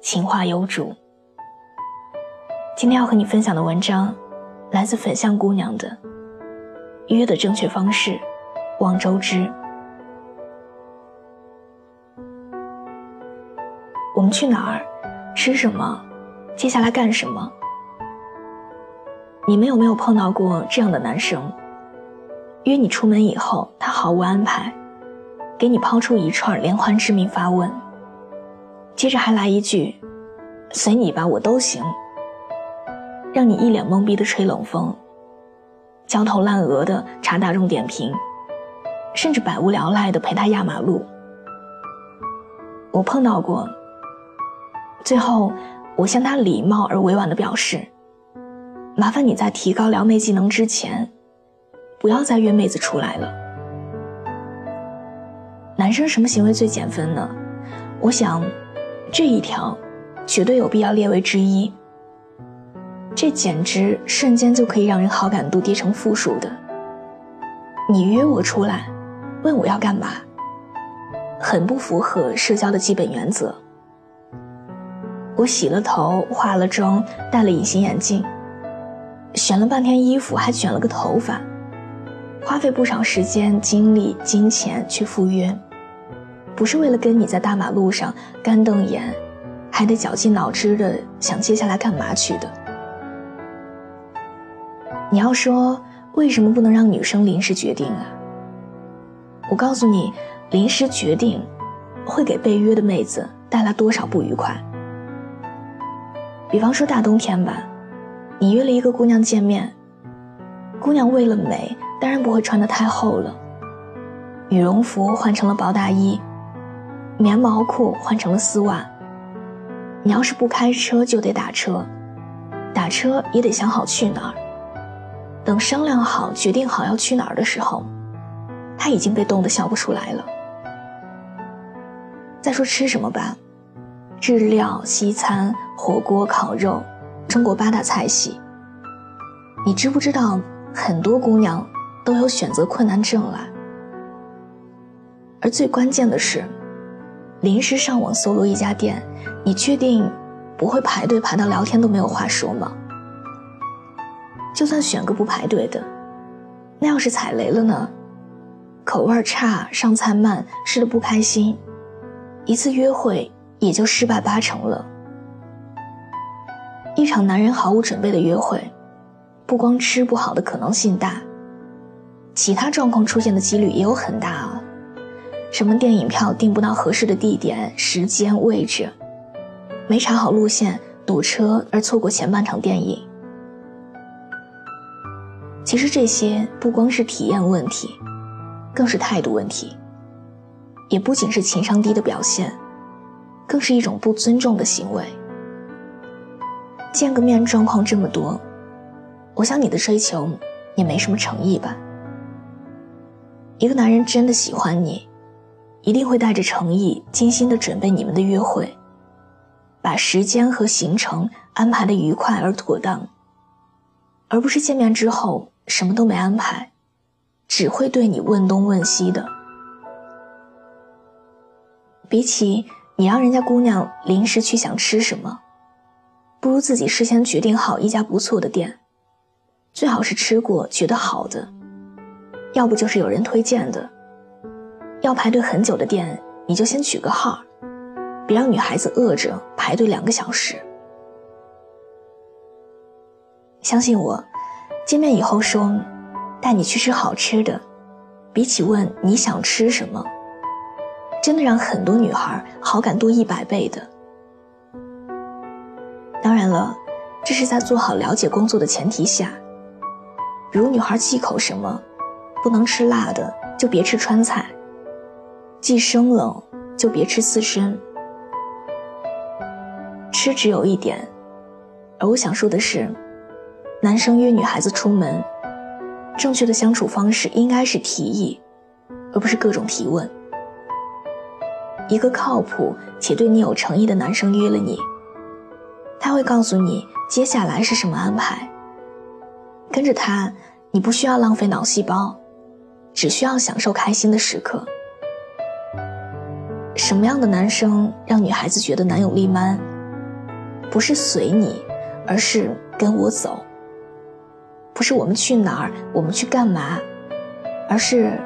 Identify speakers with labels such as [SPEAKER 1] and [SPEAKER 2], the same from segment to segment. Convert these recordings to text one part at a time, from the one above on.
[SPEAKER 1] 情话有主。今天要和你分享的文章，来自粉象姑娘的约的正确方式，望周知。我们去哪儿？吃什么？接下来干什么？你们有没有碰到过这样的男生？约你出门以后，他毫无安排，给你抛出一串连环致命发问。接着还来一句：“随你吧，我都行。”让你一脸懵逼的吹冷风，焦头烂额的查大众点评，甚至百无聊赖的陪他压马路。我碰到过。最后，我向他礼貌而委婉的表示：“麻烦你在提高撩妹技能之前，不要再约妹子出来了。”男生什么行为最减分呢？我想。这一条，绝对有必要列为之一。这简直瞬间就可以让人好感度跌成负数的。你约我出来，问我要干嘛，很不符合社交的基本原则。我洗了头，化了妆，戴了隐形眼镜，选了半天衣服，还卷了个头发，花费不少时间、精力、金钱去赴约。不是为了跟你在大马路上干瞪眼，还得绞尽脑汁的想接下来干嘛去的。你要说为什么不能让女生临时决定啊？我告诉你，临时决定会给被约的妹子带来多少不愉快。比方说大冬天吧，你约了一个姑娘见面，姑娘为了美，当然不会穿得太厚了，羽绒服换成了薄大衣。棉毛裤换成了丝袜。你要是不开车，就得打车，打车也得想好去哪儿。等商量好、决定好要去哪儿的时候，他已经被冻得笑不出来了。再说吃什么吧，日料、西餐、火锅、烤肉，中国八大菜系。你知不知道，很多姑娘都有选择困难症了？而最关键的是。临时上网搜罗一家店，你确定不会排队排到聊天都没有话说吗？就算选个不排队的，那要是踩雷了呢？口味差、上菜慢、吃的不开心，一次约会也就失败八成了。一场男人毫无准备的约会，不光吃不好的可能性大，其他状况出现的几率也有很大啊。什么电影票订不到合适的地点、时间、位置，没查好路线，堵车而错过前半场电影。其实这些不光是体验问题，更是态度问题，也不仅是情商低的表现，更是一种不尊重的行为。见个面状况这么多，我想你的追求也没什么诚意吧？一个男人真的喜欢你。一定会带着诚意，精心的准备你们的约会，把时间和行程安排的愉快而妥当，而不是见面之后什么都没安排，只会对你问东问西的。比起你让人家姑娘临时去想吃什么，不如自己事先决定好一家不错的店，最好是吃过觉得好的，要不就是有人推荐的。要排队很久的店，你就先取个号，别让女孩子饿着排队两个小时。相信我，见面以后说带你去吃好吃的，比起问你想吃什么，真的让很多女孩好感多一百倍的。当然了，这是在做好了解工作的前提下。比如女孩忌口什么，不能吃辣的，就别吃川菜。既生冷就别吃刺身。吃只有一点，而我想说的是，男生约女孩子出门，正确的相处方式应该是提议，而不是各种提问。一个靠谱且对你有诚意的男生约了你，他会告诉你接下来是什么安排。跟着他，你不需要浪费脑细胞，只需要享受开心的时刻。什么样的男生让女孩子觉得男友力 man？不是随你，而是跟我走。不是我们去哪儿，我们去干嘛，而是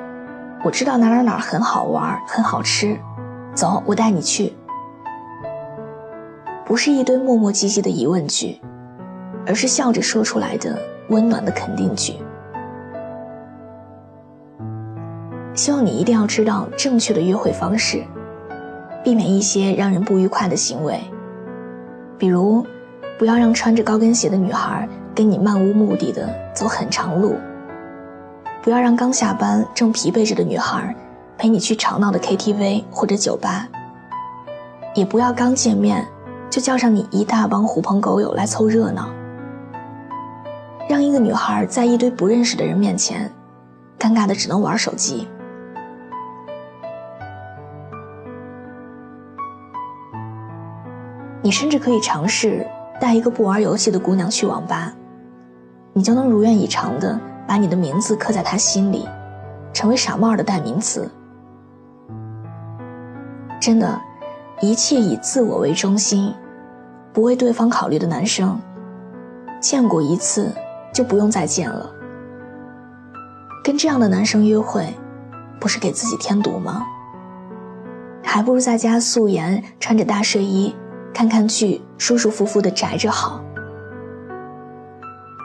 [SPEAKER 1] 我知道哪哪哪很好玩，很好吃。走，我带你去。不是一堆磨磨唧唧的疑问句，而是笑着说出来的温暖的肯定句。希望你一定要知道正确的约会方式，避免一些让人不愉快的行为。比如，不要让穿着高跟鞋的女孩跟你漫无目的的走很长路；不要让刚下班正疲惫着的女孩。陪你去吵闹的 KTV 或者酒吧，也不要刚见面就叫上你一大帮狐朋狗友来凑热闹，让一个女孩在一堆不认识的人面前，尴尬的只能玩手机。你甚至可以尝试带一个不玩游戏的姑娘去网吧，你就能如愿以偿的把你的名字刻在她心里，成为傻帽的代名词。真的，一切以自我为中心，不为对方考虑的男生，见过一次就不用再见了。跟这样的男生约会，不是给自己添堵吗？还不如在家素颜，穿着大睡衣，看看剧，舒舒服服的宅着好。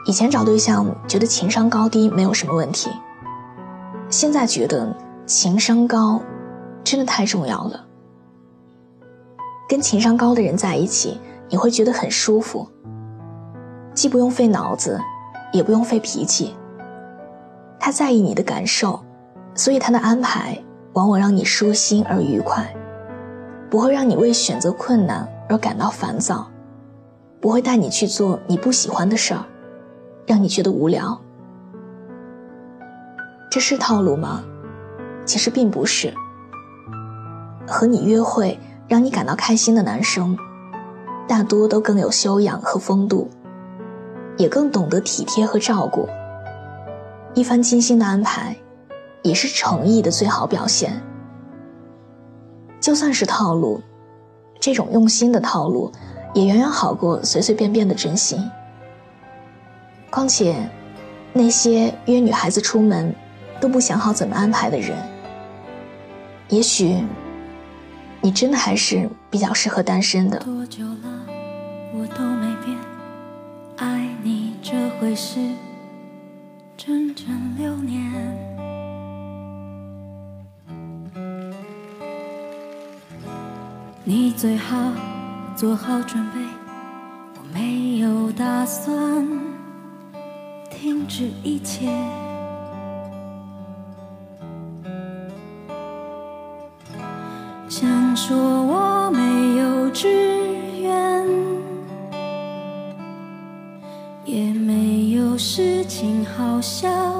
[SPEAKER 1] 以前找对象觉得情商高低没有什么问题，现在觉得情商高，真的太重要了。跟情商高的人在一起，你会觉得很舒服。既不用费脑子，也不用费脾气。他在意你的感受，所以他的安排往往让你舒心而愉快，不会让你为选择困难而感到烦躁，不会带你去做你不喜欢的事儿，让你觉得无聊。这是套路吗？其实并不是。和你约会。让你感到开心的男生，大多都更有修养和风度，也更懂得体贴和照顾。一番精心的安排，也是诚意的最好表现。就算是套路，这种用心的套路，也远远好过随随便便的真心。况且，那些约女孩子出门，都不想好怎么安排的人，也许。你真的还是比较适合单身的
[SPEAKER 2] 多久了我都没变爱你这回事整整六年你最好做好准备我没有打算停止一切。想说我没有志愿，也没有事情好笑。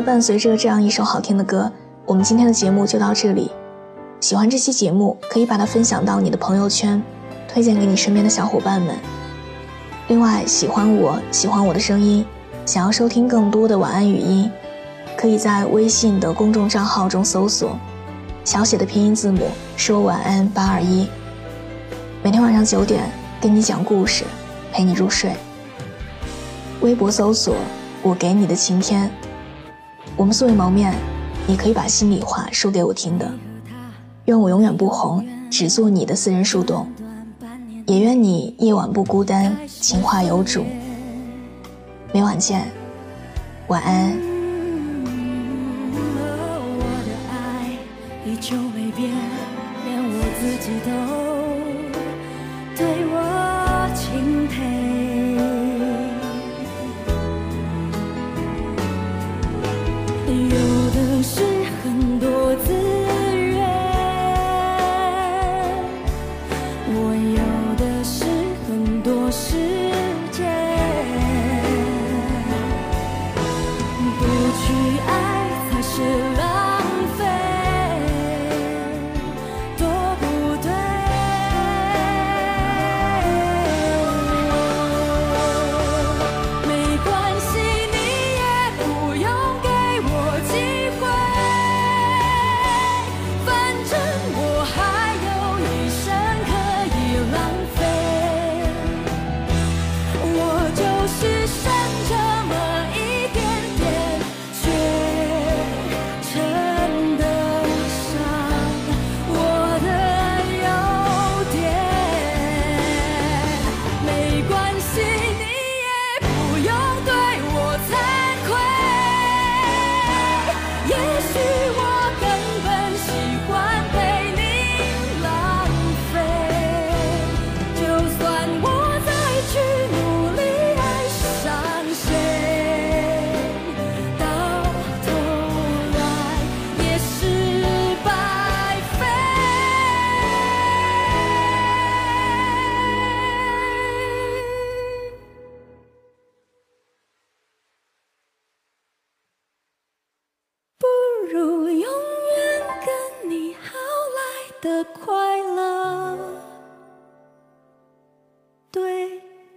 [SPEAKER 1] 伴随着这样一首好听的歌，我们今天的节目就到这里。喜欢这期节目，可以把它分享到你的朋友圈，推荐给你身边的小伙伴们。另外，喜欢我喜欢我的声音，想要收听更多的晚安语音，可以在微信的公众账号中搜索小写的拼音字母说晚安八二一，每天晚上九点跟你讲故事，陪你入睡。微博搜索我给你的晴天。我们素未谋面，你可以把心里话说给我听的。愿我永远不红，只做你的私人树洞。也愿你夜晚不孤单，情话有主。每晚见，晚安。
[SPEAKER 2] 有。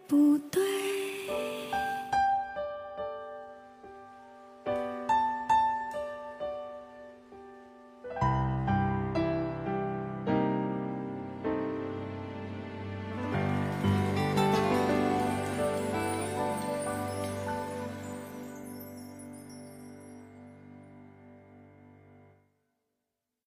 [SPEAKER 2] 不断。